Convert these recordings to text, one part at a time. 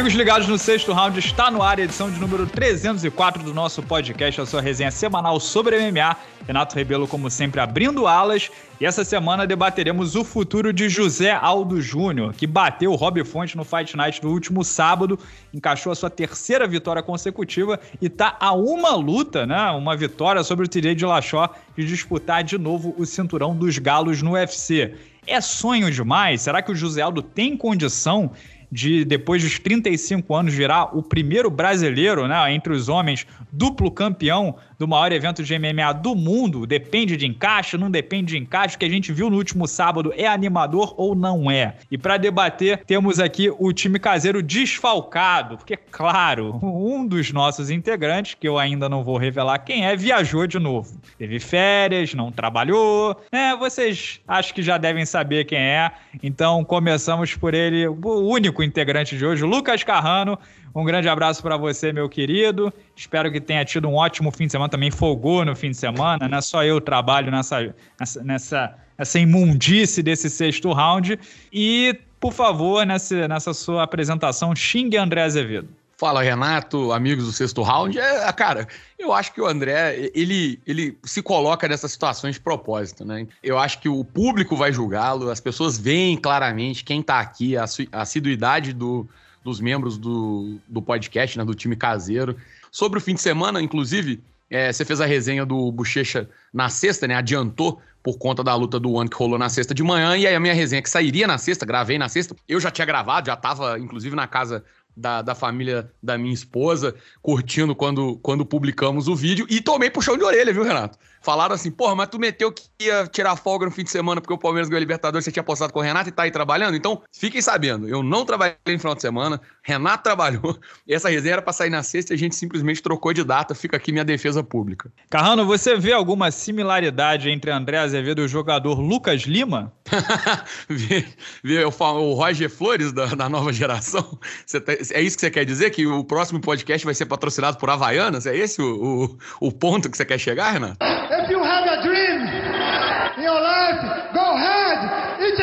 Amigos ligados no sexto round, está no ar a edição de número 304 do nosso podcast, a sua resenha semanal sobre MMA. Renato Rebelo, como sempre, abrindo alas. E essa semana debateremos o futuro de José Aldo Júnior, que bateu o Rob Fonte no Fight Night do último sábado, encaixou a sua terceira vitória consecutiva e está a uma luta, né? Uma vitória sobre o TJ de Lachó de disputar de novo o cinturão dos galos no UFC. É sonho demais? Será que o José Aldo tem condição de, depois dos 35 anos, virar o primeiro brasileiro, né, entre os homens, duplo campeão do maior evento de MMA do mundo. Depende de encaixe, não depende de encaixe. O que a gente viu no último sábado é animador ou não é? E para debater, temos aqui o time caseiro desfalcado, porque, claro, um dos nossos integrantes, que eu ainda não vou revelar quem é, viajou de novo. Teve férias, não trabalhou, né? Vocês acho que já devem saber quem é. Então começamos por ele, o único integrante de hoje, Lucas Carrano. Um grande abraço para você, meu querido. Espero que tenha tido um ótimo fim de semana. Também folgou no fim de semana, não é só eu trabalho nessa, nessa, nessa, nessa imundice desse sexto round. E, por favor, nessa, nessa sua apresentação, xingue André Azevedo. Fala, Renato, amigos do sexto round. É, cara, eu acho que o André, ele, ele se coloca nessas situações de propósito, né? Eu acho que o público vai julgá-lo, as pessoas veem claramente quem tá aqui, a, a assiduidade do, dos membros do, do podcast, né, do time caseiro. Sobre o fim de semana, inclusive, é, você fez a resenha do Bochecha na sexta, né? Adiantou por conta da luta do ano que rolou na sexta de manhã. E aí a minha resenha que sairia na sexta, gravei na sexta. Eu já tinha gravado, já estava inclusive na casa da, da família da minha esposa, curtindo quando, quando publicamos o vídeo. E tomei puxão de orelha, viu, Renato? Falaram assim, porra, mas tu meteu que ia tirar folga no fim de semana porque o Palmeiras ganhou a Libertadores, você tinha postado com o Renato e tá aí trabalhando? Então, fiquem sabendo, eu não trabalhei no final de semana, Renato trabalhou, essa resenha era pra sair na sexta e a gente simplesmente trocou de data, fica aqui minha defesa pública. Carrano, você vê alguma similaridade entre André Azevedo e o jogador Lucas Lima? o Roger Flores da, da nova geração? Tá, é isso que você quer dizer? Que o próximo podcast vai ser patrocinado por Havaianas? É esse o, o, o ponto que você quer chegar, Renato? Have a dream in your life, go ahead. It's.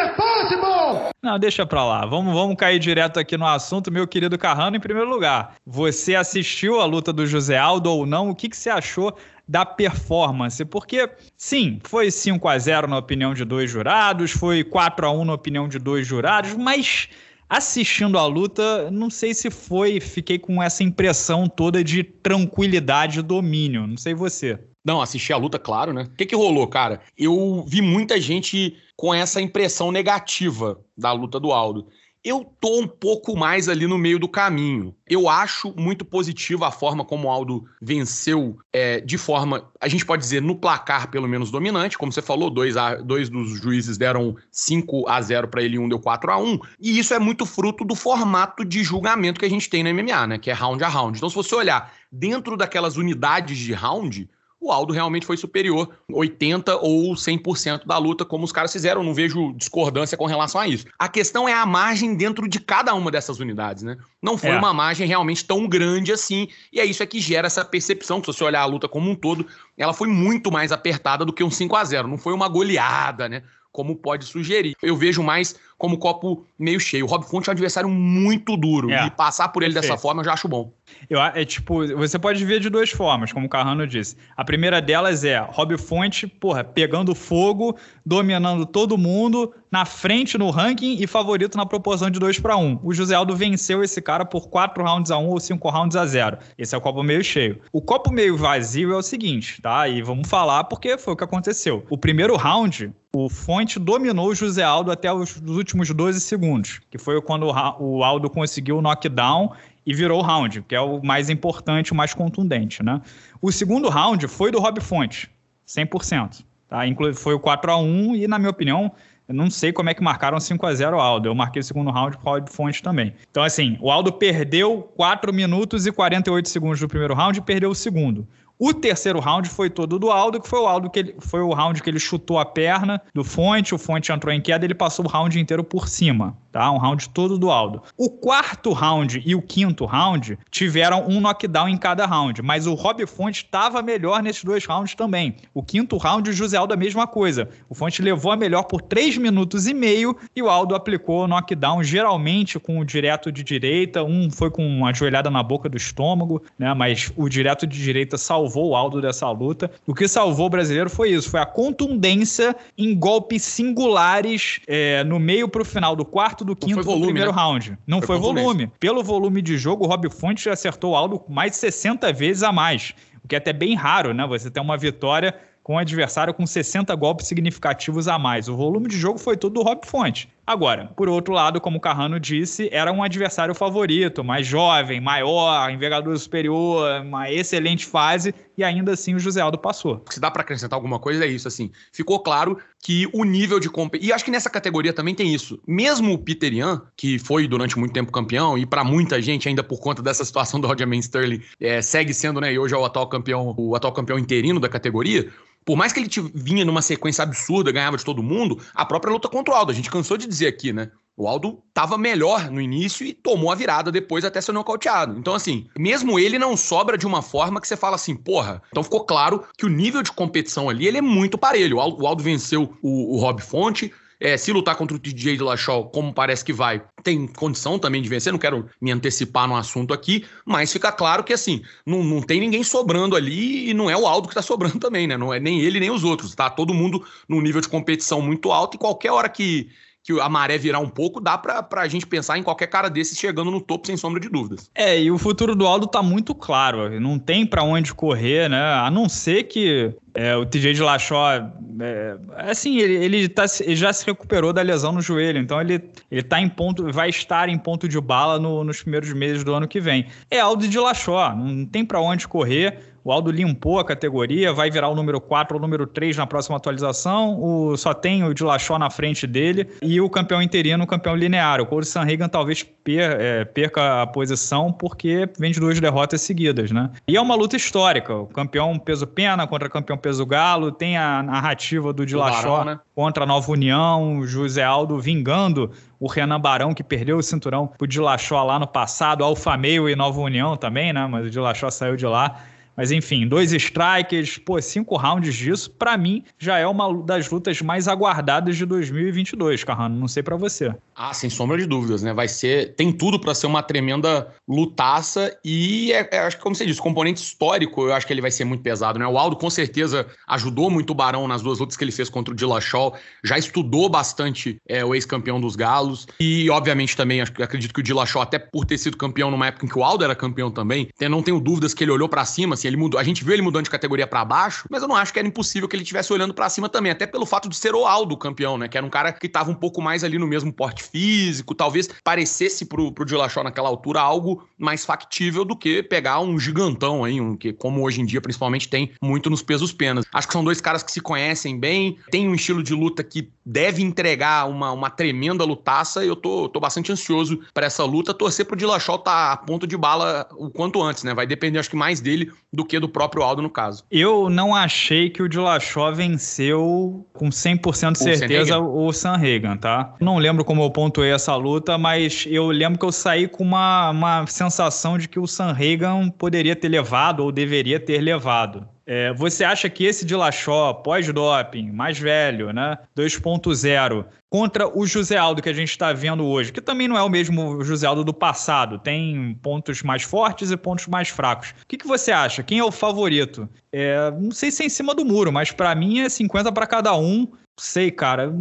Não, deixa pra lá. Vamos, vamos cair direto aqui no assunto, meu querido Carrano. Em primeiro lugar, você assistiu a luta do José Aldo ou não? O que, que você achou da performance, porque sim, foi 5 a 0 na opinião de dois jurados, foi 4 a 1 na opinião de dois jurados, mas assistindo a luta, não sei se foi, fiquei com essa impressão toda de tranquilidade e domínio, não sei você. Não, assisti a luta, claro, né? O que, que rolou, cara? Eu vi muita gente com essa impressão negativa da luta do Aldo. Eu tô um pouco mais ali no meio do caminho. Eu acho muito positiva a forma como o Aldo venceu é, de forma, a gente pode dizer, no placar pelo menos dominante. Como você falou, dois, a, dois dos juízes deram 5 a 0 para ele um deu 4 a 1 E isso é muito fruto do formato de julgamento que a gente tem no MMA, né? Que é round a round. Então, se você olhar dentro daquelas unidades de round, o Aldo realmente foi superior, 80% ou 100% da luta, como os caras fizeram. Não vejo discordância com relação a isso. A questão é a margem dentro de cada uma dessas unidades, né? Não foi é. uma margem realmente tão grande assim, e é isso é que gera essa percepção, que se você olhar a luta como um todo, ela foi muito mais apertada do que um 5 a 0 Não foi uma goleada, né? Como pode sugerir. Eu vejo mais como copo meio cheio. O Rob Fonte é um adversário muito duro. É. E passar por ele Perfeito. dessa forma eu já acho bom. Eu, é tipo, você pode ver de duas formas, como o Carrano disse. A primeira delas é Rob Fonte, porra, pegando fogo, dominando todo mundo, na frente no ranking e favorito na proporção de 2 para 1. Um. O José Aldo venceu esse cara por 4 rounds a 1 um ou 5 rounds a 0. Esse é o copo meio cheio. O copo meio vazio é o seguinte, tá? E vamos falar porque foi o que aconteceu. O primeiro round, o Fonte dominou o José Aldo até os, os últimos 12 segundos, que foi quando o Aldo conseguiu o knockdown e virou o round, que é o mais importante, o mais contundente, né? O segundo round foi do Rob Fonte, 100%. Tá? Foi o 4 a 1 e, na minha opinião, eu não sei como é que marcaram 5 a 0 o Aldo. Eu marquei o segundo round com o Rob Fonte também. Então, assim, o Aldo perdeu 4 minutos e 48 segundos do primeiro round e perdeu o segundo. O terceiro round foi todo do Aldo, que foi o Aldo que ele, foi o round que ele chutou a perna do Fonte, o Fonte entrou em queda, ele passou o round inteiro por cima, tá? Um round todo do Aldo. O quarto round e o quinto round tiveram um knockdown em cada round, mas o Rob Fonte estava melhor nesses dois rounds também. O quinto round, o José Aldo a mesma coisa. O Fonte levou a melhor por 3 minutos e meio e o Aldo aplicou o knockdown geralmente com o direto de direita, um foi com uma joelhada na boca do estômago, né? Mas o direto de direita salvou salvou o Aldo dessa luta. O que salvou o brasileiro foi isso, foi a contundência em golpes singulares é, no meio pro final do quarto, do quinto, volume, do primeiro né? round. Não foi, foi volume. Pelo volume de jogo, o Rob Fonte acertou o Aldo mais de 60 vezes a mais. O que é até bem raro, né? Você ter uma vitória com o adversário com 60 golpes significativos a mais. O volume de jogo foi todo do Rob Fonte. Agora, por outro lado, como o Carrano disse, era um adversário favorito, mais jovem, maior, envergadura superior, uma excelente fase, e ainda assim o José Aldo passou. Se dá para acrescentar alguma coisa, é isso, assim. Ficou claro que o nível de competição. E acho que nessa categoria também tem isso. Mesmo o Peter Ian, que foi durante muito tempo campeão, e para muita gente, ainda por conta dessa situação do Roger Sterling, é, segue sendo, né, e hoje é o atual campeão, o atual campeão interino da categoria por mais que ele vinha numa sequência absurda, ganhava de todo mundo, a própria luta contra o Aldo, a gente cansou de dizer aqui, né? O Aldo estava melhor no início e tomou a virada depois até ser nocauteado. Então, assim, mesmo ele não sobra de uma forma que você fala assim, porra. Então ficou claro que o nível de competição ali ele é muito parelho. O Aldo, venceu o, o Rob Fonte, é, se lutar contra o TJ de Lachol, como parece que vai, tem condição também de vencer. Não quero me antecipar no assunto aqui, mas fica claro que assim, não, não tem ninguém sobrando ali e não é o Aldo que tá sobrando também, né? Não é nem ele nem os outros. Tá todo mundo num nível de competição muito alto e qualquer hora que que a maré virar um pouco, dá pra, pra gente pensar em qualquer cara desses chegando no topo sem sombra de dúvidas. É, e o futuro do Aldo tá muito claro. Não tem para onde correr, né? A não ser que é, o TJ de Lachó, é, assim, ele, ele, tá, ele já se recuperou da lesão no joelho, então ele, ele tá em ponto, vai estar em ponto de bala no, nos primeiros meses do ano que vem. É Aldo de Lachó, não tem para onde correr. O Aldo limpou a categoria, vai virar o número 4 ou o número 3 na próxima atualização. O, só tem o Dilachó na frente dele e o campeão interino, o campeão linear. O Corey Sanhagan talvez per, é, perca a posição porque vem de duas derrotas seguidas, né? E é uma luta histórica. O campeão peso-pena contra o campeão peso-galo. Tem a narrativa do Dilachó né? contra a Nova União, o José Aldo vingando o Renan Barão, que perdeu o cinturão pro Dilachó lá no passado, Alfa Meio e Nova União também, né? Mas o Dilachó saiu de lá. Mas enfim, dois strikers, pô, cinco rounds disso, para mim já é uma das lutas mais aguardadas de 2022, Carrano. Não sei para você. Ah, sem sombra de dúvidas, né? Vai ser, tem tudo para ser uma tremenda lutaça e é, é, acho que como você disse, componente histórico, eu acho que ele vai ser muito pesado, né? O Aldo com certeza ajudou muito o Barão nas duas lutas que ele fez contra o Dillashaw, já estudou bastante é, o ex-campeão dos Galos e obviamente também acho, acredito que o Dillashaw até por ter sido campeão numa época em que o Aldo era campeão também, não tenho dúvidas que ele olhou para cima, assim, ele mudou. A gente viu ele mudando de categoria para baixo, mas eu não acho que era impossível que ele estivesse olhando para cima também, até pelo fato de ser o Aldo campeão, né? Que era um cara que tava um pouco mais ali no mesmo porte físico, talvez parecesse pro, pro Dillashaw naquela altura algo mais factível do que pegar um gigantão aí, um que como hoje em dia principalmente tem muito nos pesos penas. Acho que são dois caras que se conhecem bem, tem um estilo de luta que deve entregar uma, uma tremenda lutaça e eu tô, tô bastante ansioso para essa luta, torcer pro Dillashaw tá a ponto de bala o quanto antes, né? Vai depender acho que mais dele do que do próprio Aldo no caso. Eu não achei que o Dillashaw venceu com 100% de certeza o Sanhagan, tá? Não lembro como eu pontuei essa luta, mas eu lembro que eu saí com uma, uma sensação de que o Sanhagan poderia ter levado ou deveria ter levado. É, você acha que esse Dillashaw, pós-doping, mais velho, né, 2.0, contra o José Aldo que a gente está vendo hoje, que também não é o mesmo José Aldo do passado, tem pontos mais fortes e pontos mais fracos. O que, que você acha? Quem é o favorito? É, não sei se é em cima do muro, mas para mim é 50 para cada um sei, cara.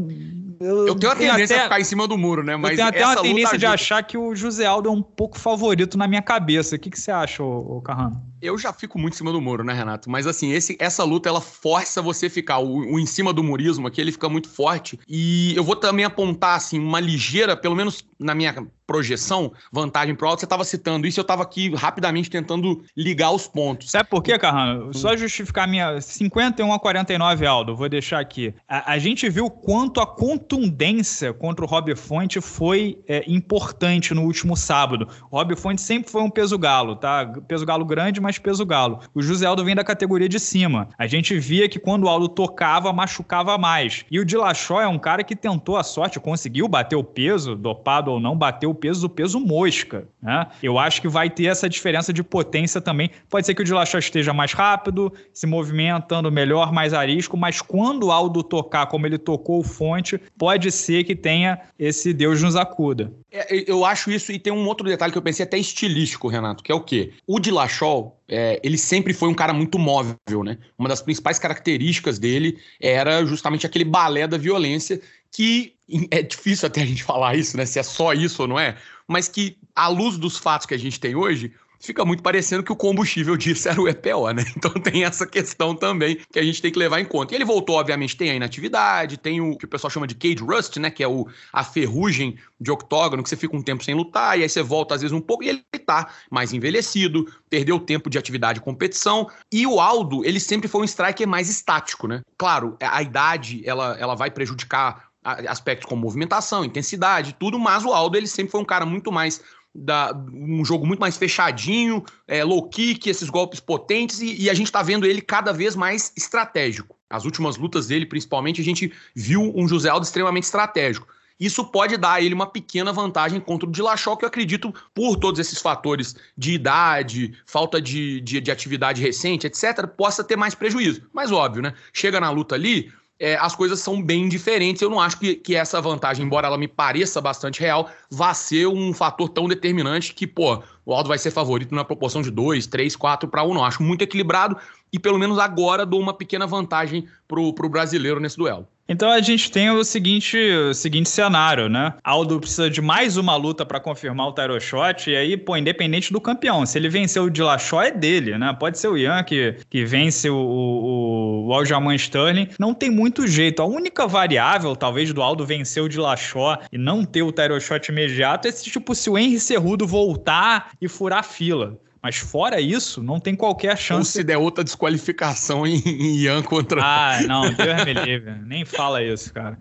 Eu, eu tenho a tendência até, a ficar em cima do muro, né? Mas eu tenho até uma tendência de achar que o José Aldo é um pouco favorito na minha cabeça. O que, que você acha, ô, ô Carrano? Eu já fico muito em cima do muro, né, Renato? Mas assim, esse, essa luta ela força você ficar. O, o em cima do murismo aqui, ele fica muito forte. E eu vou também apontar, assim, uma ligeira, pelo menos na minha projeção, vantagem pro Aldo, você estava citando isso, eu estava aqui rapidamente tentando ligar os pontos. Sabe por quê, Carrano? Só justificar minha 51 a 49, Aldo, vou deixar aqui. A, a gente viu quanto a contundência contra o Rob Fonte foi é, importante no último sábado. O Rob Fonte sempre foi um peso galo, tá? Peso galo grande, mas peso galo. O José Aldo vem da categoria de cima. A gente via que quando o Aldo tocava, machucava mais. E o Dilachó é um cara que tentou a sorte, conseguiu bater o peso, dopado ou não, bateu o peso do peso mosca. Né? Eu acho que vai ter essa diferença de potência também. Pode ser que o Dilachó esteja mais rápido, se movimentando melhor, mais arisco, mas quando o Aldo tocar como ele tocou o Fonte, pode ser que tenha esse Deus nos acuda. É, eu acho isso, e tem um outro detalhe que eu pensei até estilístico, Renato, que é o quê? O Dilachol, é, ele sempre foi um cara muito móvel, né? Uma das principais características dele era justamente aquele balé da violência que é difícil até a gente falar isso, né? Se é só isso ou não é, mas que, à luz dos fatos que a gente tem hoje, fica muito parecendo que o combustível disso era o EPO, né? Então tem essa questão também que a gente tem que levar em conta. E ele voltou, obviamente, tem a inatividade, tem o que o pessoal chama de cage rust, né? Que é o, a ferrugem de octógono, que você fica um tempo sem lutar, e aí você volta às vezes um pouco, e ele tá mais envelhecido, perdeu tempo de atividade e competição. E o Aldo, ele sempre foi um striker mais estático, né? Claro, a idade, ela, ela vai prejudicar aspectos como movimentação, intensidade, tudo, mas o Aldo ele sempre foi um cara muito mais da, um jogo muito mais fechadinho, é, low kick, esses golpes potentes, e, e a gente está vendo ele cada vez mais estratégico. As últimas lutas dele, principalmente, a gente viu um José Aldo extremamente estratégico. Isso pode dar a ele uma pequena vantagem contra o Dilachó, que eu acredito, por todos esses fatores de idade, falta de, de, de atividade recente, etc., possa ter mais prejuízo. Mas óbvio, né? Chega na luta ali, é, as coisas são bem diferentes. Eu não acho que, que essa vantagem, embora ela me pareça bastante real, vá ser um fator tão determinante que, pô, o Aldo vai ser favorito na proporção de 2, 3, 4 para 1. Não, acho muito equilibrado e pelo menos agora dou uma pequena vantagem pro, pro brasileiro nesse duelo. Então a gente tem o seguinte, o seguinte cenário, né? Aldo precisa de mais uma luta para confirmar o title shot, e aí, pô, independente do campeão, se ele vencer o Dillashaw é dele, né? Pode ser o Ian que, que vence o, o, o Aljamain Sterling, não tem muito jeito. A única variável, talvez, do Aldo vencer o Dillashaw e não ter o title shot imediato é se, tipo, se o Henry Cerrudo voltar e furar fila. Mas fora isso, não tem qualquer chance. Ou se der outra desqualificação em, em Ian contra. Ah, não, Deus me livre. Nem fala isso, cara.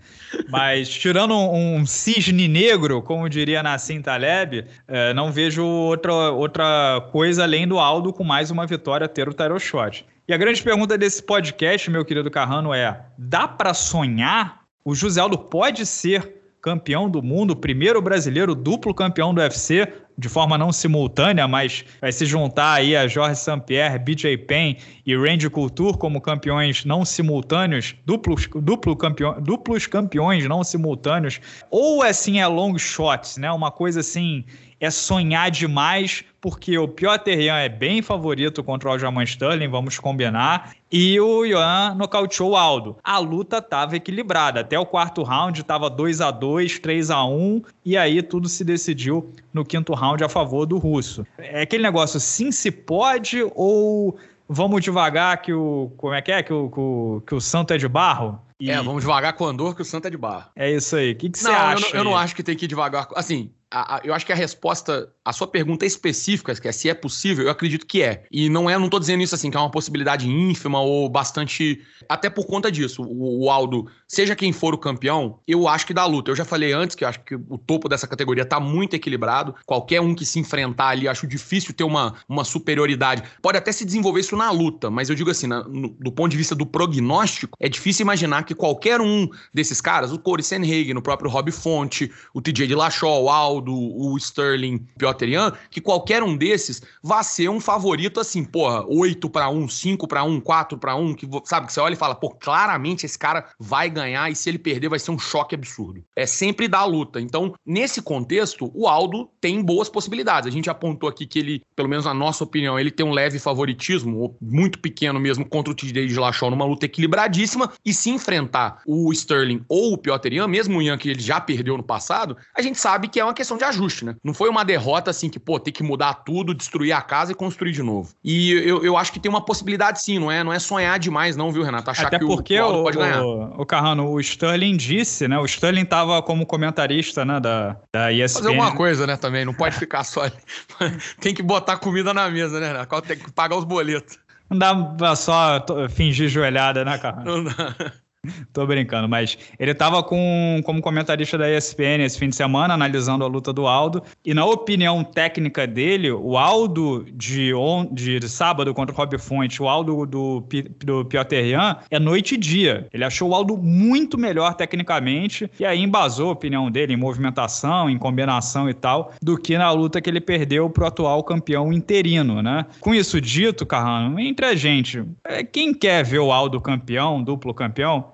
Mas tirando um, um cisne negro, como diria Nassim Taleb, é, não vejo outra, outra coisa além do Aldo com mais uma vitória ter o title shot. E a grande pergunta desse podcast, meu querido Carrano, é: dá para sonhar? O José Aldo pode ser campeão do mundo, primeiro brasileiro duplo campeão do UFC, de forma não simultânea, mas vai se juntar aí a Jorge St-Pierre, BJ Penn e Randy Couture como campeões não simultâneos, duplos, duplo campeão, duplos campeões não simultâneos, ou assim é long shots, né? Uma coisa assim é sonhar demais, porque o Piotr Jan é bem favorito contra o Aljamain Sterling, vamos combinar, e o Ian nocauteou o Aldo. A luta estava equilibrada, até o quarto round estava 2 a 2 3 a 1 e aí tudo se decidiu no quinto round a favor do russo. É aquele negócio, sim se pode ou vamos devagar que o... como é que é? Que o, que o, que o santo é de barro? E... É, vamos devagar com o Andor, que o santo é de barro. É isso aí. O que, que você acha? Eu não, eu não acho que tem que ir devagar. Assim, a, a, eu acho que a resposta, a sua pergunta específica, que é se é possível, eu acredito que é. E não é, não tô dizendo isso assim, que é uma possibilidade ínfima ou bastante. Até por conta disso. O, o Aldo, seja quem for o campeão, eu acho que dá luta. Eu já falei antes que eu acho que o topo dessa categoria tá muito equilibrado. Qualquer um que se enfrentar ali, acho difícil ter uma, uma superioridade. Pode até se desenvolver isso na luta, mas eu digo assim, na, no, do ponto de vista do prognóstico, é difícil imaginar que qualquer um desses caras, o Corey Sanhagen, o próprio Rob Fonte, o TJ de Lachol, o Aldo, Ronaldo, o Sterling, Piotr Jan, que qualquer um desses vá ser um favorito assim, porra, 8 para 1, 5 para 1, 4 para 1, que sabe que você olha e fala, pô, claramente esse cara vai ganhar e se ele perder vai ser um choque absurdo. É sempre da luta. Então, nesse contexto, o Aldo tem boas possibilidades. A gente apontou aqui que ele, pelo menos na nossa opinião, ele tem um leve favoritismo, muito pequeno mesmo, contra o TJ de Lachol numa luta equilibradíssima e se enfrentar o Sterling ou o Piotr Jan, mesmo o Jan que ele já perdeu no passado, a gente sabe que é uma questão questão de ajuste, né? Não foi uma derrota assim que, pô, tem que mudar tudo, destruir a casa e construir de novo. E eu, eu acho que tem uma possibilidade sim, não é, não é sonhar demais, não, viu, Renato? Achar Até que porque o, o pode ganhar. O, o Carrano, o Sterling disse, né? O Sterling tava como comentarista, né, da, da ESPN. Fazer alguma coisa, né, também. Não pode ficar só ali. tem que botar comida na mesa, né, Renato? Tem que pagar os boletos. Não dá pra só fingir joelhada, né, cara? Não dá. Tô brincando, mas ele estava com, como comentarista da ESPN esse fim de semana, analisando a luta do Aldo. E na opinião técnica dele, o Aldo de, on, de, sábado contra o Rob Fonte, o Aldo do, do Piotr Jan, é noite e dia. Ele achou o Aldo muito melhor tecnicamente e aí embasou a opinião dele em movimentação, em combinação e tal, do que na luta que ele perdeu pro atual campeão interino, né? Com isso dito, Carrano, entre a gente, é, quem quer ver o Aldo campeão, duplo campeão,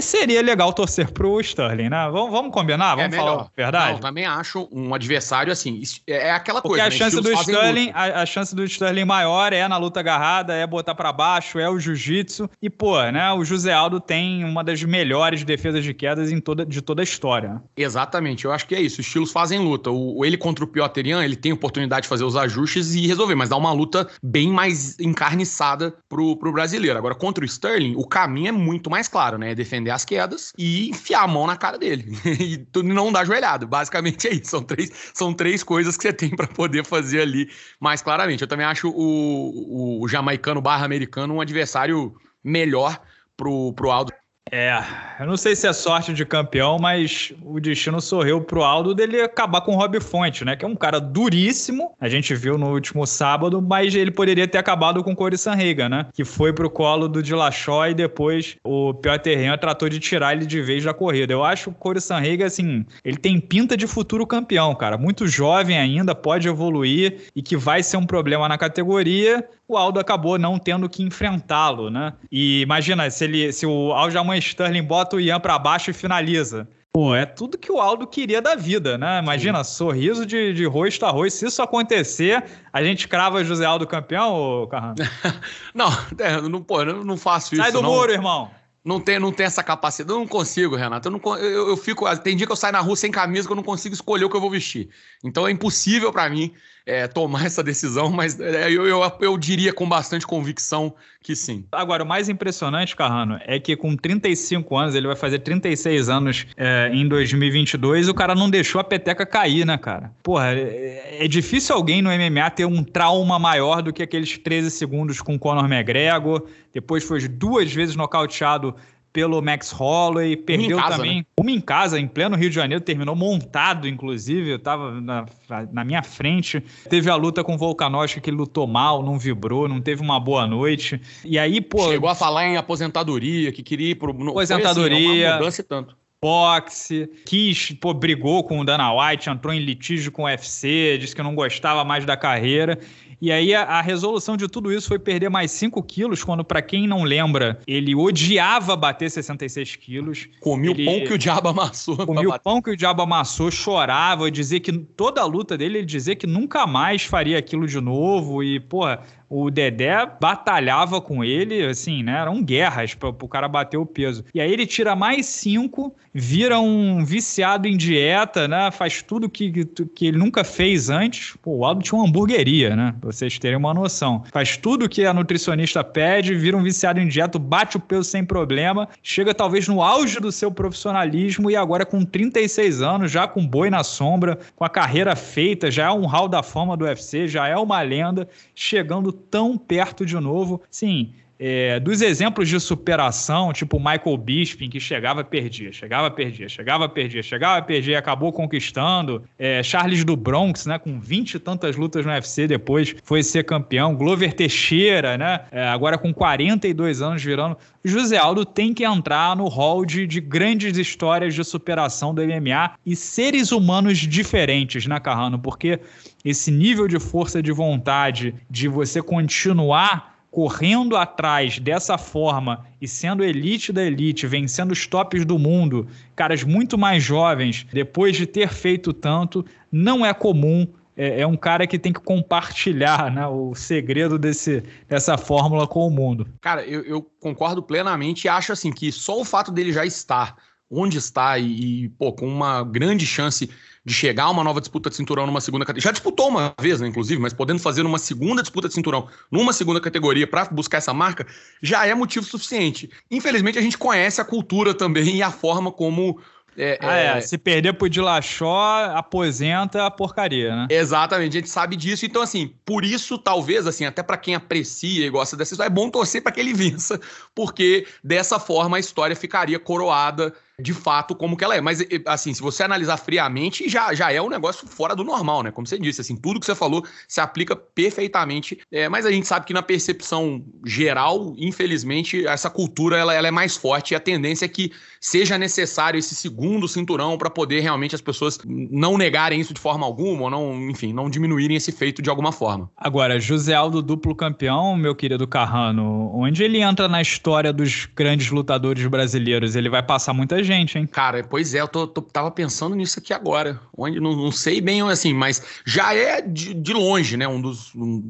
seria legal torcer pro Sterling, né? Vamos, vamos combinar? É vamos é falar a verdade? Não, também acho um adversário assim. É, é aquela Porque coisa. Porque a né? chance do Sterling, a, a, chance do Sterling maior é na luta agarrada, é botar para baixo, é o jiu-jitsu. E, pô, né? O José Aldo tem uma das melhores defesas de quedas em toda, de toda a história. Exatamente, eu acho que é isso. Os estilos fazem luta. O, ele contra o Pioterian, ele tem oportunidade de fazer os ajustes e resolver, mas dá uma luta bem mais encarniçada pro, pro brasileiro. Agora, contra o Sterling, o caminho é muito mais claro, né? É defender as quedas e enfiar a mão na cara dele. e não dar joelhado. Basicamente é isso. São três, são três coisas que você tem para poder fazer ali mais claramente. Eu também acho o, o jamaicano barra americano um adversário melhor pro, pro Aldo é, eu não sei se é sorte de campeão, mas o destino sorriu pro Aldo dele acabar com o Rob Fonte, né? Que é um cara duríssimo, a gente viu no último sábado, mas ele poderia ter acabado com o Corey Sanriga, né? Que foi pro colo do Dillashaw e depois o Piotr Jan tratou de tirar ele de vez da corrida. Eu acho o Corey Sanriga, assim, ele tem pinta de futuro campeão, cara. Muito jovem ainda, pode evoluir e que vai ser um problema na categoria, o Aldo acabou não tendo que enfrentá-lo, né? E imagina, se, ele, se o Aljamain Sterling bota o Ian para baixo e finaliza. Pô, é tudo que o Aldo queria da vida, né? Imagina, Sim. sorriso de, de rosto a rosto. Se isso acontecer, a gente crava José Aldo campeão, ô Carrano? não, é, não, pô, eu não faço isso. Sai do não. muro, irmão. Não tem, não tem essa capacidade. Eu não consigo, Renato. Eu, não, eu, eu, fico. Tem dia que eu saio na rua sem camisa que eu não consigo escolher o que eu vou vestir. Então é impossível para mim é, tomar essa decisão, mas é, eu, eu, eu, diria com bastante convicção que sim. Agora, o mais impressionante, Carrano, é que com 35 anos, ele vai fazer 36 anos é, em 2022, o cara não deixou a peteca cair, né, cara? Porra, é, é difícil alguém no MMA ter um trauma maior do que aqueles 13 segundos com Conor McGregor, depois foi duas vezes nocauteado pelo Max Holloway, perdeu casa, também né? uma em casa, em pleno Rio de Janeiro, terminou montado, inclusive, eu tava na, na minha frente. Teve a luta com o Volkanovski, que ele lutou mal, não vibrou, não teve uma boa noite. E aí, pô... Chegou a falar em aposentadoria, que queria ir pro... Aposentadoria... Foi, assim, uma mudança tanto boxe, quis, pô, brigou com o Dana White, entrou em litígio com o UFC, disse que não gostava mais da carreira. E aí a, a, resolução de tudo isso foi perder mais 5 quilos, quando, para quem não lembra, ele odiava bater 66 quilos. Comia ele... o pão que o diabo amassou. Comia o pão que o diabo amassou, chorava, dizia que toda a luta dele, ele dizia que nunca mais faria aquilo de novo. E, porra, o Dedé batalhava com ele, assim, né? Eram guerras para o cara bater o peso. E aí ele tira mais cinco, vira um viciado em dieta, né? Faz tudo que, que ele nunca fez antes. Pô, o Aldo tinha uma hamburgueria, né? Pra vocês terem uma noção. Faz tudo que a nutricionista pede, vira um viciado em dieta, bate o peso sem problema, chega talvez no auge do seu profissionalismo e agora com 36 anos, já com boi na sombra, com a carreira feita, já é um hall da fama do UFC, já é uma lenda, chegando tão perto de novo. Sim, é, dos exemplos de superação, tipo Michael Bisping, que chegava, perdia, chegava, perdia, chegava, perdia, chegava, perdia, acabou conquistando. É, Charles do Bronx, né, com 20 e tantas lutas no UFC depois, foi ser campeão. Glover Teixeira, né, é, agora com 42 anos virando. José Aldo tem que entrar no hall de, de grandes histórias de superação do MMA e seres humanos diferentes, né, Carrano? Porque esse nível de força de vontade de você continuar correndo atrás dessa forma e sendo elite da elite, vencendo os tops do mundo, caras muito mais jovens, depois de ter feito tanto, não é comum. É, é um cara que tem que compartilhar né, o segredo desse, dessa fórmula com o mundo. Cara, eu, eu concordo plenamente e acho assim que só o fato dele já estar onde está e, e pô, com uma grande chance de chegar a uma nova disputa de cinturão numa segunda categoria. Já disputou uma vez, né, inclusive, mas podendo fazer uma segunda disputa de cinturão numa segunda categoria para buscar essa marca, já é motivo suficiente. Infelizmente, a gente conhece a cultura também e a forma como é, ah, é. é. Se perder pro Dilachó, aposenta a porcaria, né? Exatamente, a gente sabe disso. Então, assim, por isso, talvez, assim, até para quem aprecia e gosta dessa história, é bom torcer para que ele vença, porque dessa forma a história ficaria coroada de fato como que ela é. Mas, assim, se você analisar friamente, já, já é um negócio fora do normal, né? Como você disse, assim, tudo que você falou se aplica perfeitamente. É, mas a gente sabe que na percepção geral, infelizmente, essa cultura ela, ela é mais forte e a tendência é que seja necessário esse segundo cinturão para poder realmente as pessoas não negarem isso de forma alguma, ou não, enfim, não diminuírem esse feito de alguma forma. Agora, José Aldo, duplo campeão, meu querido Carrano, onde ele entra na história dos grandes lutadores brasileiros? Ele vai passar muita gente, hein? Cara, pois é, eu tô, tô tava pensando nisso aqui agora. Onde não, não sei bem assim, mas já é de, de longe, né? Um dos. Um,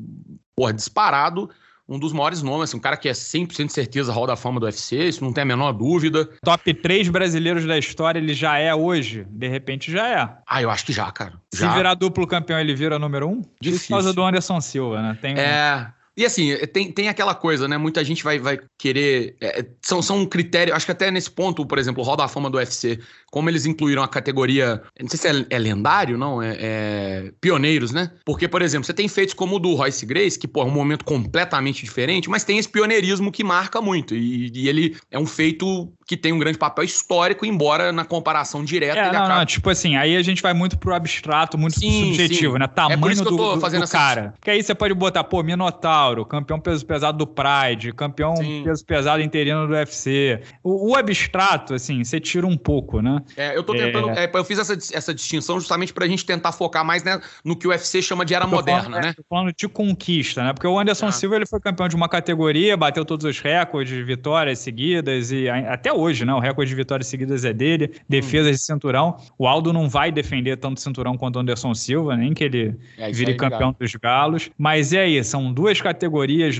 porra, disparado um dos maiores nomes, assim, um cara que é 100% de certeza Hall da Fama do UFC, isso não tem a menor dúvida. Top 3 brasileiros da história, ele já é hoje? De repente já é. Ah, eu acho que já, cara. Já. Se virar duplo campeão, ele vira número um? Difícil. Por causa do Anderson Silva, né? Tem é, e assim, tem, tem aquela coisa, né? Muita gente vai, vai querer. É, são, são critérios. Acho que até nesse ponto, por exemplo, o Hall da Fama do UFC, como eles incluíram a categoria. Não sei se é, é lendário, não? É, é, pioneiros, né? Porque, por exemplo, você tem feitos como o do Royce Grace, que, pô, é um momento completamente diferente, mas tem esse pioneirismo que marca muito. E, e ele é um feito que tem um grande papel histórico, embora na comparação direta. É, não, acaba... não, tipo assim, aí a gente vai muito pro abstrato, muito sim, subjetivo, sim. né? Tamanho é por isso que eu tô do, fazendo do essa... cara. Porque aí você pode botar, pô, Minotauro, campeão peso pesado do Pride, campeão sim. peso pesado interino do UFC. O, o, abstrato, assim, você tira um pouco, né? É, eu tô tentando. É... É, eu fiz essa, essa distinção justamente pra gente tentar focar mais né, no que o UFC chama de era moderna, falando, né? Tô falando de conquista, né? Porque o Anderson ah. Silva ele foi campeão de uma categoria, bateu todos os recordes de vitórias seguidas e até hoje, né? O recorde de vitórias seguidas é dele, defesas hum. de cinturão. O Aldo não vai defender tanto cinturão quanto o Anderson Silva, nem que ele é, vire campeão dos galos. Mas e aí? São duas categorias,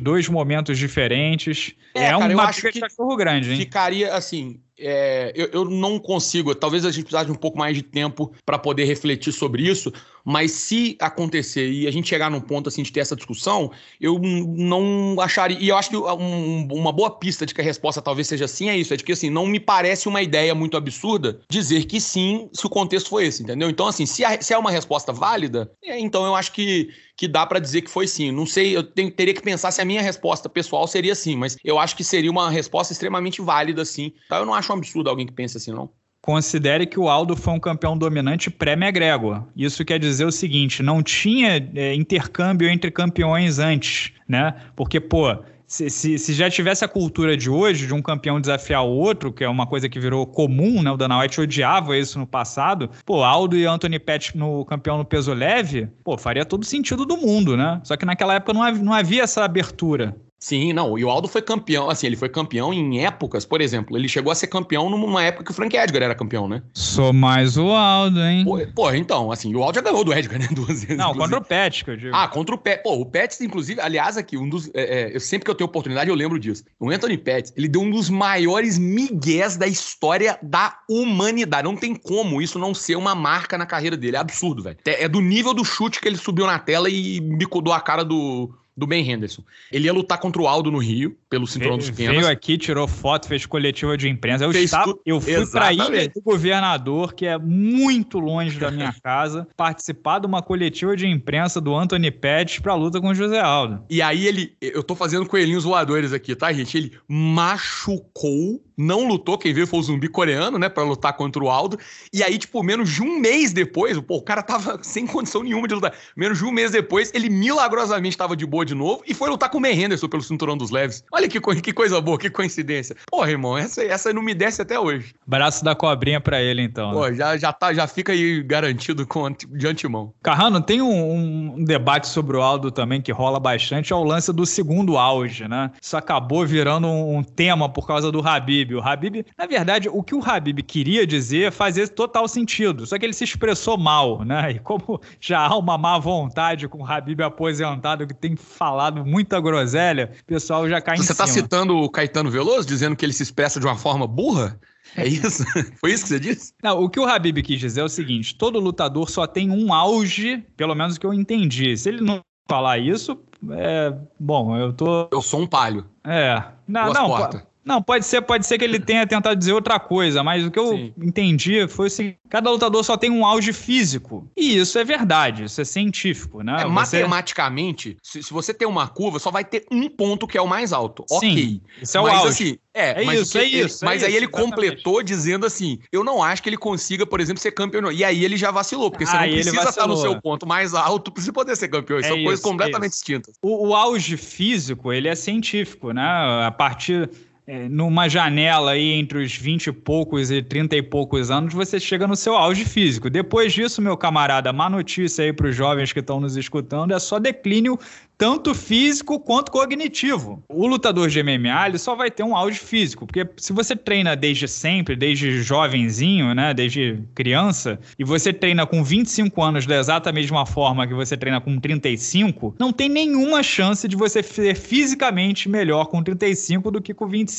dois momentos diferentes. É, é cara, uma acho que cachorro grande, hein? Ficaria assim, é, eu, eu, não consigo, talvez a gente precisasse de um pouco mais de tempo para poder refletir sobre isso, mas se acontecer e a gente chegar num ponto assim de ter essa discussão, eu não acharia. E eu acho que um, uma boa pista de que a resposta talvez seja sim é isso: é de que assim, não me parece uma ideia muito absurda dizer que sim se o contexto foi esse, entendeu? Então, assim, se, a, se é uma resposta válida, é, então eu acho que, que dá para dizer que foi sim. Não sei, eu tenho, teria que pensar se a minha resposta pessoal seria sim, mas eu acho que seria uma resposta extremamente válida, sim. Então, eu não acho um absurdo alguém que pense assim, não. Considere que o Aldo foi um campeão dominante pré-McGregor. Isso quer dizer o seguinte: não tinha é, intercâmbio entre campeões antes, né? Porque, pô, se, se, se, já tivesse a cultura de hoje, de um campeão desafiar o outro, que é uma coisa que virou comum, né? O Dana White odiava isso no passado. Pô, Aldo e Anthony Pettis no campeão no peso leve, pô, faria todo sentido do mundo, né? Só que naquela época não havia, não havia essa abertura. Sim, não, e o Aldo foi campeão, assim, ele foi campeão em épocas, por exemplo, ele chegou a ser campeão numa época que o Frank Edgar era campeão, né? Sou mais o Aldo, hein? Pô, pô então, assim, o Aldo já ganhou do Edgar, né, duas vezes. Não, inclusive. contra o Pet, que eu digo. Ah, contra o Pet, pô, o Pet, inclusive, aliás, aqui, um dos, é, é, eu sempre que eu tenho oportunidade eu lembro disso, o Anthony Pet, ele deu um dos maiores migués da história da humanidade, não tem como isso não ser uma marca na carreira dele, é absurdo, velho. É, é do nível do chute que ele subiu na tela e bicudou a cara do do Ben Henderson. Ele ia lutar contra o Aldo no Rio, pelo cinturão dos penas. Veio aqui, tirou foto, fez coletiva de imprensa. Eu, estava, eu fui para ilha do governador, que é muito longe da minha casa, participar de uma coletiva de imprensa do Anthony Pettis para luta com o José Aldo. E aí ele, eu tô fazendo coelhinhos voadores aqui, tá, gente? Ele machucou não lutou, quem veio foi o zumbi coreano, né, para lutar contra o Aldo. E aí, tipo, menos de um mês depois, pô, o cara tava sem condição nenhuma de lutar. Menos de um mês depois, ele milagrosamente tava de boa de novo e foi lutar com o Man Henderson pelo cinturão dos leves. Olha que, que coisa boa, que coincidência. Porra, irmão, essa, essa não me desce até hoje. Braço da cobrinha para ele, então. Pô, né? já, já, tá, já fica aí garantido com, de antemão. Carrano, tem um, um debate sobre o Aldo também que rola bastante, é o lance do segundo auge, né? Isso acabou virando um, um tema por causa do Habib Habib. O Habib, na verdade, o que o Habib queria dizer fazia total sentido, só que ele se expressou mal, né? E como já há uma má vontade com o Habib aposentado que tem falado muita groselha, o pessoal já cai Você em tá cima. Você tá citando o Caetano Veloso, dizendo que ele se expressa de uma forma burra? É isso? Foi isso que você disse? Não, o que o Habib quis dizer é o seguinte: todo lutador só tem um auge, pelo menos que eu entendi. Se ele não falar isso, é. Bom, eu tô. Eu sou um palho. É. Não, Boas não. Portas. Não, pode ser, pode ser que ele tenha tentado dizer outra coisa, mas o que eu Sim. entendi foi assim: cada lutador só tem um auge físico. E isso é verdade, isso é científico, né? É, você... Matematicamente, se, se, você tem uma curva, só vai ter um ponto que é o mais alto. Sim, ok. Isso é o mas, auge. Assim, é, é mas isso, que, é isso. Mas é aí isso, ele exatamente. completou dizendo assim: eu não acho que ele consiga, por exemplo, ser campeão. E aí ele já vacilou, porque você não precisa estar no seu ponto mais alto para você poder ser campeão. Isso é são coisas completamente distintas. O, o auge físico, ele é científico, né? A partir é, numa janela aí entre os 20 e poucos e 30 e poucos anos, você chega no seu auge físico. Depois disso, meu camarada, má notícia aí para os jovens que estão nos escutando, é só declínio tanto físico quanto cognitivo. O lutador de MMA ele só vai ter um auge físico, porque se você treina desde sempre, desde jovenzinho, né, desde criança, e você treina com 25 anos da exata mesma forma que você treina com 35, não tem nenhuma chance de você ser fisicamente melhor com 35 do que com 25.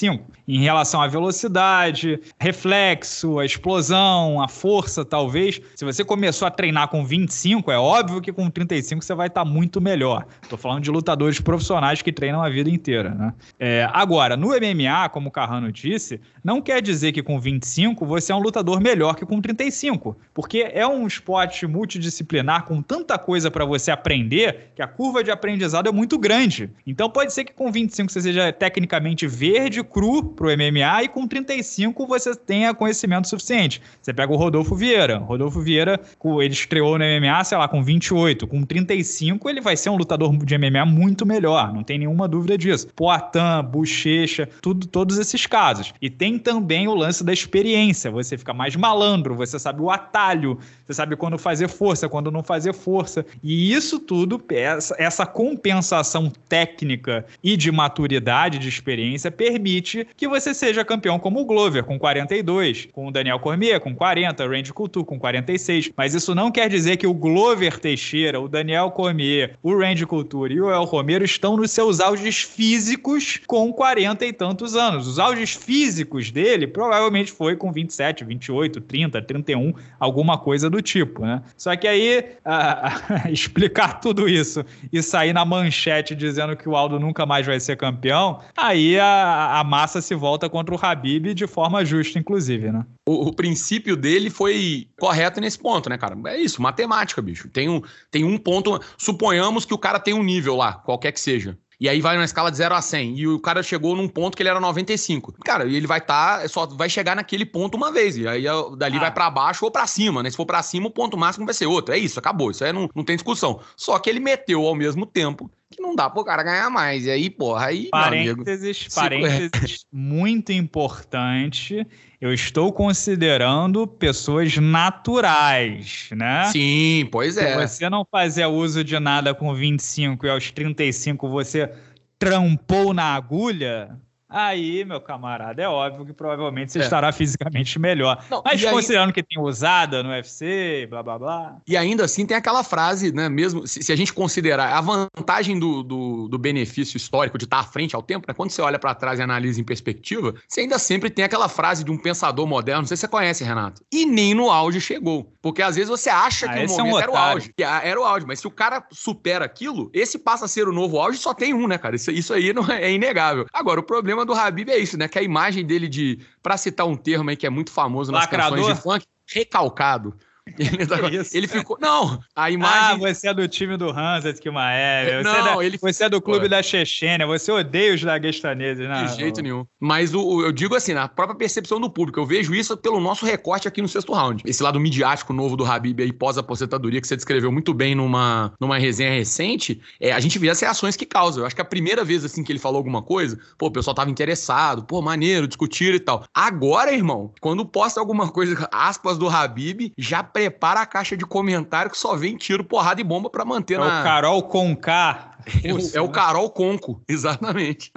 Em relação à velocidade, reflexo, a explosão, a força, talvez. Se você começou a treinar com 25, é óbvio que com 35 você vai estar tá muito melhor. Tô falando de lutadores profissionais que treinam a vida inteira, né? É, agora, no MMA, como o Carrano disse, não quer dizer que com 25 você é um lutador melhor que com 35, porque é um esporte multidisciplinar com tanta coisa para você aprender que a curva de aprendizado é muito grande. Então pode ser que com 25 você seja tecnicamente verde, cru pro MMA e com 35 você tenha conhecimento suficiente. Você pega o Rodolfo Vieira. Rodolfo Vieira, ele estreou no MMA, sei lá, com 28. Com 35 ele vai ser um lutador de MMA muito melhor, não tem nenhuma dúvida disso. Poatan, Bochecha, tudo, todos esses casos. E tem também o lance da experiência, você fica mais malandro, você sabe o atalho, você sabe quando fazer força, quando não fazer força. E isso tudo, essa, essa compensação técnica e de maturidade, de experiência, permite que você seja campeão como o Glover, com 42, com o Daniel Cormier, com 40, o Randy Couture, com 46. Mas isso não quer dizer que o Glover Teixeira, o Daniel Cormier, o Randy Couture e o El Romero estão nos seus auges físicos com 40 e tantos anos. Os auges físicos dele provavelmente foi com 27, 28, 30, 31, alguma coisa do tipo, né? Só que aí explicar tudo isso e sair na manchete dizendo que o Aldo nunca mais vai ser campeão, aí a, a massa se volta contra o Habib de forma justa, inclusive, né? O, o, princípio dele foi correto nesse ponto, né, cara? É isso, matemática, bicho. Tem um, tem um ponto. Suponhamos que o cara tem um nível lá, qualquer que seja. E aí vai na escala de 0 a 100. E o cara chegou num ponto que ele era 95. Cara, e ele vai estar, tá, só vai chegar naquele ponto uma vez. E aí dali ah. vai para baixo ou para cima, né? Se for para cima, o ponto máximo vai ser outro. É isso, acabou. Isso aí não, não tem discussão. Só que ele meteu ao mesmo tempo que não dá pro cara ganhar mais. E aí, porra, aí. Parênteses, amigo, parênteses muito importante. Eu estou considerando pessoas naturais, né? Sim, pois é. Se você não fazer uso de nada com 25 e aos 35 você trampou na agulha, Aí, meu camarada, é óbvio que provavelmente você é. estará fisicamente melhor. Não, Mas considerando aí... que tem usada no UFC, blá blá blá. E ainda assim tem aquela frase, né? Mesmo se, se a gente considerar a vantagem do, do, do, benefício histórico de estar à frente ao tempo, né? Quando você olha para trás e analisa em perspectiva, você ainda sempre tem aquela frase de um pensador moderno, não sei se você conhece, Renato. E nem no auge chegou. Porque às vezes você acha ah, que o momento é um era o auge. Era o auge, mas se o cara supera aquilo, esse passa a ser o novo auge só tem um, né, cara? Isso, isso aí não é, é inegável. Agora, o problema problema do Habib é isso, né? Que a imagem dele de, para citar um termo aí que é muito famoso nas Lacrador. canções de funk, recalcado. Ele, tá ele, ficou. Não, a imagem. Ah, você é do time do Hansat Kimaev. Você, não, é da... ele... você é do clube Pô. da Chechênia. Você odeia os daguestaneses, né? De jeito nenhum. Mas o, eu digo assim, na própria percepção do público, eu vejo isso pelo nosso recorte aqui no sexto round. Esse lado midiático novo do Habib aí pós-aposentadoria, que você descreveu muito bem numa, numa resenha recente, é, a gente vê as reações que causa. Eu acho que a primeira vez assim que ele falou alguma coisa, pô, o pessoal tava interessado, pô, maneiro, discutir e tal. Agora, irmão, quando posta alguma coisa, aspas do Habib, já prepara a caixa de comentário que só vem tiro, porrada e bomba para manter é na. O Carol Conká. É, o, é o Carol Conco, exatamente.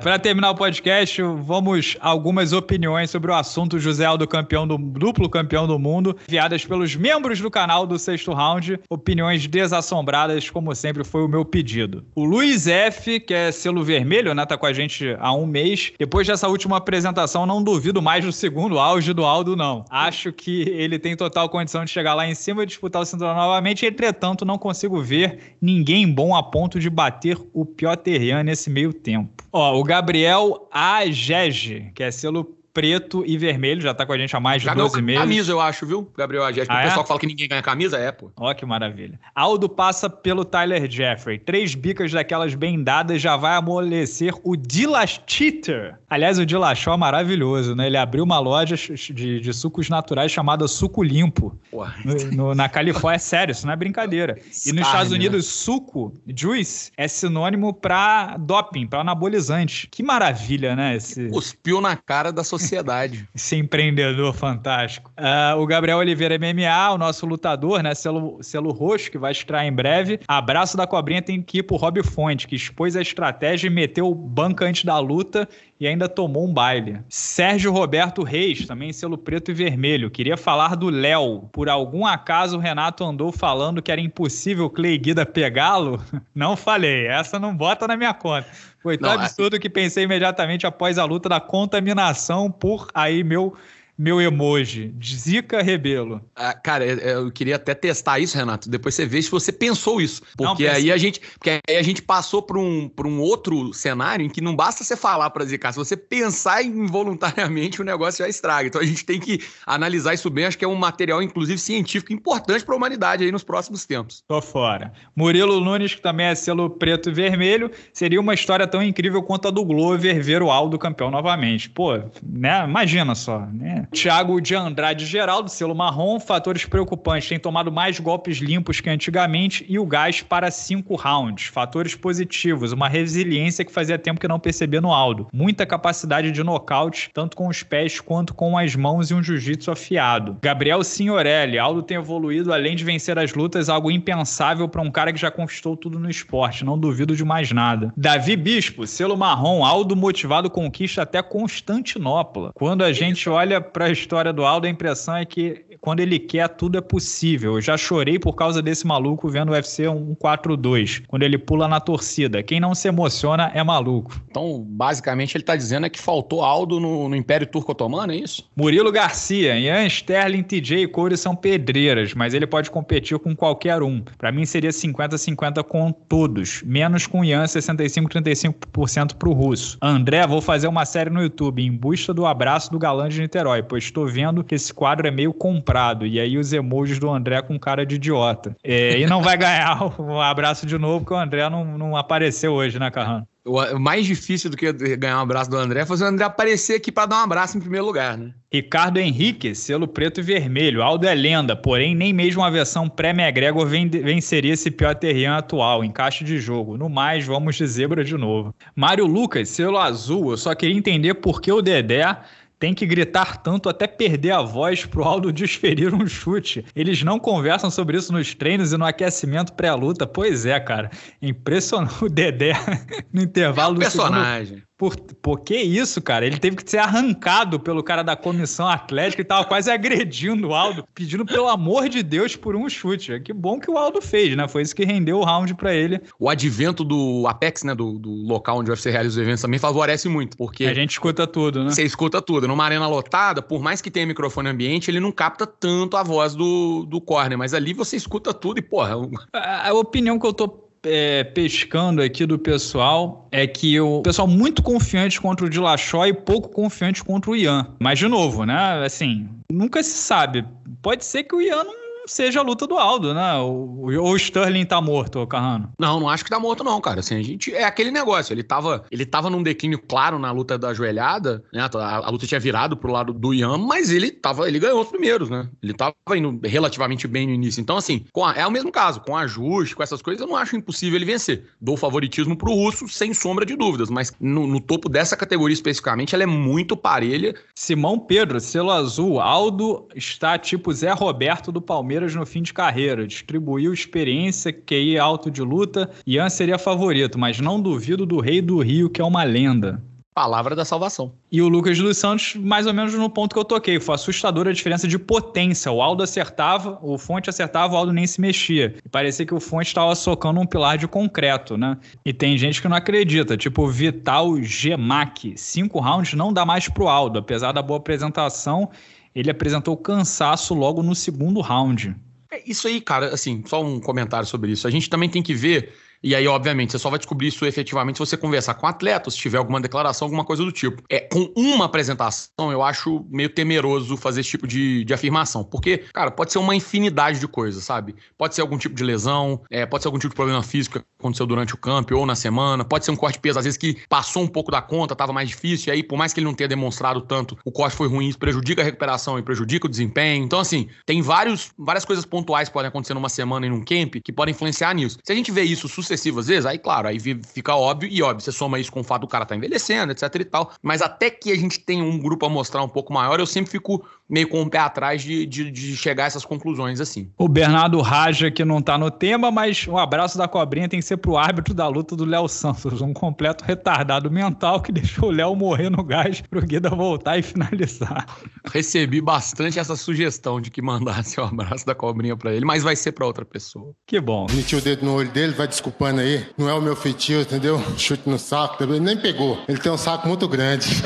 Para terminar o podcast, vamos algumas opiniões sobre o assunto José Aldo campeão do duplo campeão do mundo, enviadas pelos membros do canal do Sexto Round. Opiniões desassombradas, como sempre foi o meu pedido. O Luiz F, que é selo vermelho, né, tá com a gente há um mês. Depois dessa última apresentação, não duvido mais do segundo auge do Aldo, não. Acho que ele tem total condição de chegar lá em cima e disputar o cinturão novamente. Entretanto, não consigo ver ninguém bom a ponto de bater o Piotr Jan nesse meio tempo. Ó, o Gabriel Agege, que é selo preto e vermelho, já tá com a gente há mais de já 12 meses. camisa, eu acho, viu, Gabriel Ageste? Ah, o pessoal é? que fala que ninguém ganha camisa, é, pô. Ó, que maravilha. Aldo passa pelo Tyler Jeffrey. Três bicas daquelas bem dadas já vai amolecer o Dillash Cheater. Aliás, o Dillashaw é maravilhoso, né? Ele abriu uma loja de, de sucos naturais chamada Suco Limpo. No, no, na Califórnia, é sério, isso não é brincadeira. E nos Estados Unidos, suco, juice, é sinônimo pra doping, pra anabolizante. Que maravilha, né? Esse... Cuspiu na cara da sociedade sociedade. Esse empreendedor fantástico. Uh, o Gabriel Oliveira MMA, o nosso lutador, né? Selo, selo roxo, que vai estrear em breve. Abraço da cobrinha tem que ir pro Rob Fonte, que expôs a estratégia e meteu banca antes da luta e ainda tomou um baile. Sérgio Roberto Reis, também selo preto e vermelho, queria falar do Léo. Por algum acaso o Renato andou falando que era impossível Clay Guida pegá-lo? Não falei, essa não bota na minha conta. Foi tão absurdo que pensei imediatamente após a luta da contaminação por aí meu meu emoji. Zica Rebelo. Ah, cara, eu queria até testar isso, Renato. Depois você vê se você pensou isso. Porque não, aí a gente. Porque aí a gente passou para um, um outro cenário em que não basta você falar para zicar. Se você pensar involuntariamente, o negócio já estraga. Então a gente tem que analisar isso bem. Acho que é um material, inclusive, científico importante para a humanidade aí nos próximos tempos. Tô fora. Murilo Nunes, que também é selo preto e vermelho, seria uma história tão incrível quanto a do Glover ver o Aldo campeão novamente. Pô, né? Imagina só, né? Thiago de Andrade Geraldo, selo marrom, fatores preocupantes, tem tomado mais golpes limpos que antigamente e o gás para cinco rounds. Fatores positivos, uma resiliência que fazia tempo que não percebia no Aldo. Muita capacidade de nocaute, tanto com os pés quanto com as mãos e um jiu-jitsu afiado. Gabriel Signorelli, Aldo tem evoluído além de vencer as lutas, algo impensável para um cara que já conquistou tudo no esporte, não duvido de mais nada. Davi Bispo, selo marrom, Aldo motivado conquista até Constantinopla. Quando a gente olha para a história do Aldo, a impressão é que quando ele quer, tudo é possível. Eu já chorei por causa desse maluco vendo o UFC 142, quando ele pula na torcida. Quem não se emociona é maluco. Então, basicamente, ele está dizendo é que faltou Aldo no, no Império Turco Otomano, é isso? Murilo Garcia, Ian Sterling, TJ e Corey são pedreiras, mas ele pode competir com qualquer um. Para mim seria 50-50 com todos, menos com Ian, 65-35% pro russo. André, vou fazer uma série no YouTube em busca do abraço do galã de Niterói pois estou vendo que esse quadro é meio comprado. E aí os emojis do André com cara de idiota. É, e não vai ganhar um abraço de novo, porque o André não, não apareceu hoje, né, Carrano? O mais difícil do que ganhar um abraço do André é fazer o André aparecer aqui para dar um abraço em primeiro lugar, né? Ricardo Henrique, selo preto e vermelho. Aldo é lenda, porém nem mesmo a versão pré-McGregor venceria esse pior terreno atual, encaixe de jogo. No mais, vamos de zebra de novo. Mário Lucas, selo azul. Eu só queria entender por que o Dedé tem que gritar tanto até perder a voz pro Aldo desferir um chute. Eles não conversam sobre isso nos treinos e no aquecimento pré-luta. Pois é, cara. Impressionante o Dedé no intervalo é um do personagem. Segundo... Por, por que isso, cara? Ele teve que ser arrancado pelo cara da comissão atlética e tava quase agredindo o Aldo, pedindo pelo amor de Deus por um chute. Que bom que o Aldo fez, né? Foi isso que rendeu o round para ele. O advento do Apex, né? Do, do local onde o UFC realiza os eventos também favorece muito, porque. A gente escuta tudo, né? Você escuta tudo. Numa arena lotada, por mais que tenha microfone ambiente, ele não capta tanto a voz do, do corner, mas ali você escuta tudo e, porra. A, a opinião que eu tô é, pescando aqui do pessoal é que o pessoal muito confiante contra o Dillashaw e pouco confiante contra o Ian. Mas, de novo, né? Assim, nunca se sabe. Pode ser que o Ian não seja a luta do Aldo, né? Ou o Sterling tá morto, Carrano. Não, não acho que tá morto, não, cara. Assim, a gente. É aquele negócio. Ele tava, ele tava num declínio claro na luta da joelhada, né? A, a luta tinha virado pro lado do Ian, mas ele tava. Ele ganhou os primeiros, né? Ele tava indo relativamente bem no início. Então, assim, a, é o mesmo caso. Com ajuste, com essas coisas, eu não acho impossível ele vencer. Dou favoritismo pro russo, sem sombra de dúvidas. Mas no, no topo dessa categoria especificamente, ela é muito parelha. Simão Pedro, selo azul. Aldo está tipo Zé Roberto do Palmeiras no fim de carreira. Distribuiu experiência, QI alto de luta. Ian seria favorito, mas não duvido do Rei do Rio, que é uma lenda. Palavra da salvação. E o Lucas dos Santos, mais ou menos no ponto que eu toquei. Foi assustadora a diferença de potência. O Aldo acertava, o Fonte acertava, o Aldo nem se mexia. E parecia que o Fonte estava socando um pilar de concreto, né? E tem gente que não acredita, tipo Vital Gemac. Cinco rounds não dá mais pro Aldo. Apesar da boa apresentação, ele apresentou cansaço logo no segundo round. É isso aí, cara, assim, só um comentário sobre isso. A gente também tem que ver e aí, obviamente, você só vai descobrir isso efetivamente se você conversar com atletas, se tiver alguma declaração, alguma coisa do tipo. É, com uma apresentação, eu acho meio temeroso fazer esse tipo de, de afirmação. Porque, cara, pode ser uma infinidade de coisas, sabe? Pode ser algum tipo de lesão, é, pode ser algum tipo de problema físico que aconteceu durante o campo ou na semana, pode ser um corte de peso, às vezes, que passou um pouco da conta, tava mais difícil, e aí, por mais que ele não tenha demonstrado tanto, o corte foi ruim, isso prejudica a recuperação e prejudica o desempenho. Então, assim, tem vários, várias coisas pontuais que podem acontecer numa semana e num camp que podem influenciar nisso. Se a gente vê isso sucessivas vezes, aí claro, aí fica óbvio, e óbvio, você soma isso com o fato do cara tá envelhecendo, etc e tal. Mas até que a gente tenha um grupo a mostrar um pouco maior, eu sempre fico meio com o pé atrás de, de, de, chegar a essas conclusões assim. O Bernardo Raja, que não tá no tema, mas um abraço da cobrinha tem que ser pro árbitro da luta do Léo Santos, um completo retardado mental que deixou o Léo morrer no gás pro Guida voltar e finalizar. Recebi bastante essa sugestão de que mandasse o um abraço da cobrinha para ele, mas vai ser para outra pessoa. Que bom. Metiu o dedo no olho dele, vai desculpando aí. Não é o meu feitio, entendeu? Chute no saco, nem pegou. Ele tem um saco muito grande.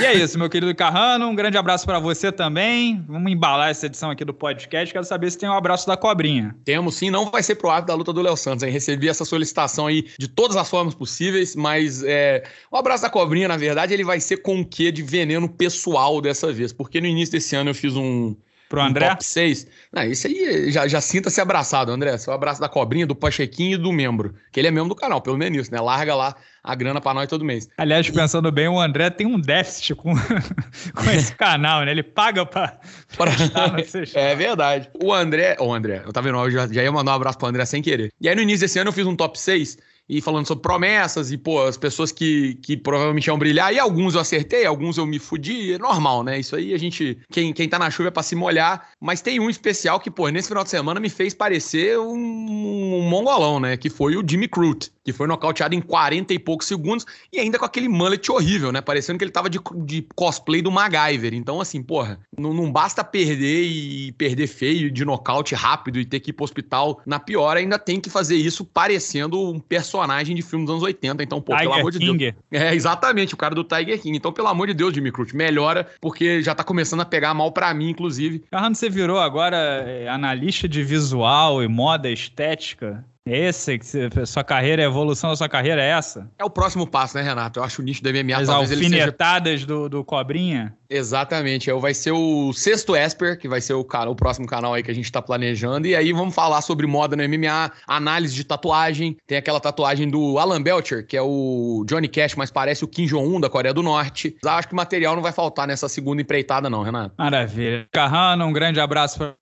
E é isso, meu querido Carrano. Um grande abraço para você também Vamos embalar essa edição aqui do podcast. Quero saber se tem um abraço da cobrinha. Temos sim, não vai ser pro ato da luta do Léo Santos, hein? Recebi essa solicitação aí de todas as formas possíveis, mas é, o abraço da cobrinha, na verdade, ele vai ser com o quê de veneno pessoal dessa vez? Porque no início desse ano eu fiz um. Pro André? Um top 6. Não, isso aí já, já sinta-se abraçado, André. Seu abraço da cobrinha, do Pachequinho e do membro. Que ele é membro do canal, pelo menos isso, né? Larga lá a grana para nós todo mês. Aliás, pensando bem, o André tem um déficit com, com esse canal, né? Ele paga para É verdade. O André, o André, eu tava vendo, eu já, já ia mandar um abraço pro André sem querer. E aí no início desse ano eu fiz um top 6 e falando sobre promessas e, pô, as pessoas que, que provavelmente iam brilhar. E alguns eu acertei, alguns eu me fudi. É normal, né? Isso aí a gente. Quem, quem tá na chuva é pra se molhar. Mas tem um especial que, pô, nesse final de semana me fez parecer um, um mongolão, né? Que foi o Jimmy Crute que foi nocauteado em 40 e poucos segundos e ainda com aquele mullet horrível, né? Parecendo que ele tava de, de cosplay do MacGyver. Então, assim, porra, não, não, basta perder e perder feio de nocaute rápido e ter que ir pro hospital na pior, ainda tem que fazer isso parecendo um personagem de filme dos anos 80. Então, pô, Tiger pelo amor King. de Deus. É, exatamente, o cara do Tiger King. Então, pelo amor de Deus, Jimmy Crute, melhora, porque já tá começando a pegar mal para mim, inclusive. Carrano, você virou agora é, analista de visual e moda estética? Esse, sua carreira, a evolução da sua carreira é essa? É o próximo passo, né, Renato? Eu acho o nicho do MMA As talvez alfinetadas seja... do, do Cobrinha? Exatamente. É, vai ser o sexto Esper, que vai ser o, cara, o próximo canal aí que a gente tá planejando. E aí vamos falar sobre moda no MMA, análise de tatuagem. Tem aquela tatuagem do Alan Belcher, que é o Johnny Cash, mas parece o Kim Jong-un da Coreia do Norte. Acho que material não vai faltar nessa segunda empreitada não, Renato. Maravilha. Carrano, um grande abraço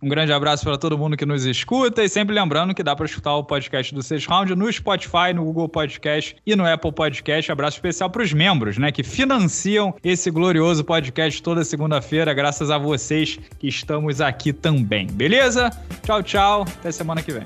um grande abraço para todo mundo que nos escuta e sempre lembrando que dá para escutar o podcast do Six Round no Spotify, no Google Podcast e no Apple Podcast. Abraço especial para os membros, né, que financiam esse glorioso podcast toda segunda-feira, graças a vocês que estamos aqui também. Beleza? Tchau, tchau. Até semana que vem.